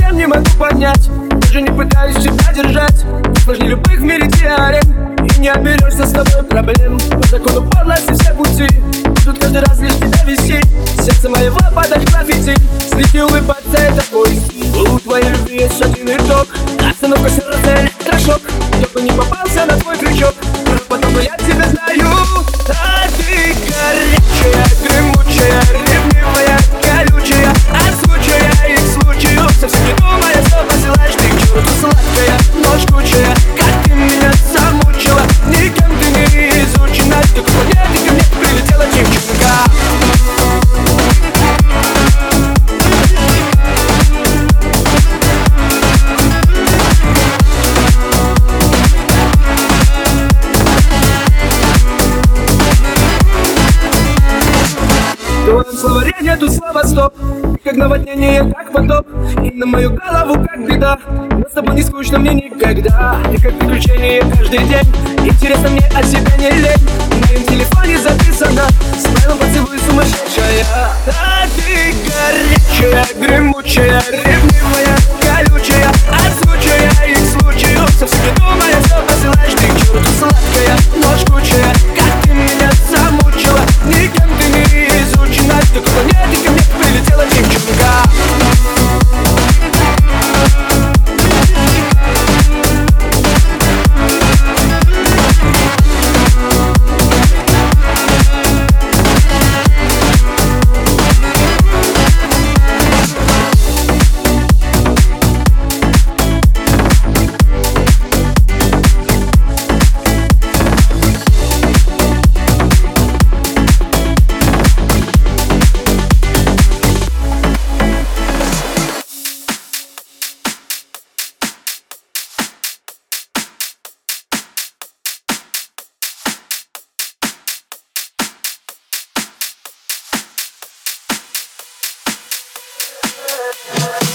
совсем не могу понять Даже не пытаюсь тебя держать. Сложнее любых в мире теорем. И не оберешься с тобой проблем. По закону подлости все пути Будут каждый раз лишь тебя вести. Сердце моего подать граффити. Слети улыбаться это твой У твоей любви В твоем словаре нету слова стоп. Как наводнение, как потоп. И на мою голову как беда. Но с тобой не скучно мне никогда. Ты как приключение каждый день. Интересно мне от тебя не лень. В моем телефоне записано. С правилом поцелуй сумасшедшая. А ты горячая, гремучая, Yeah.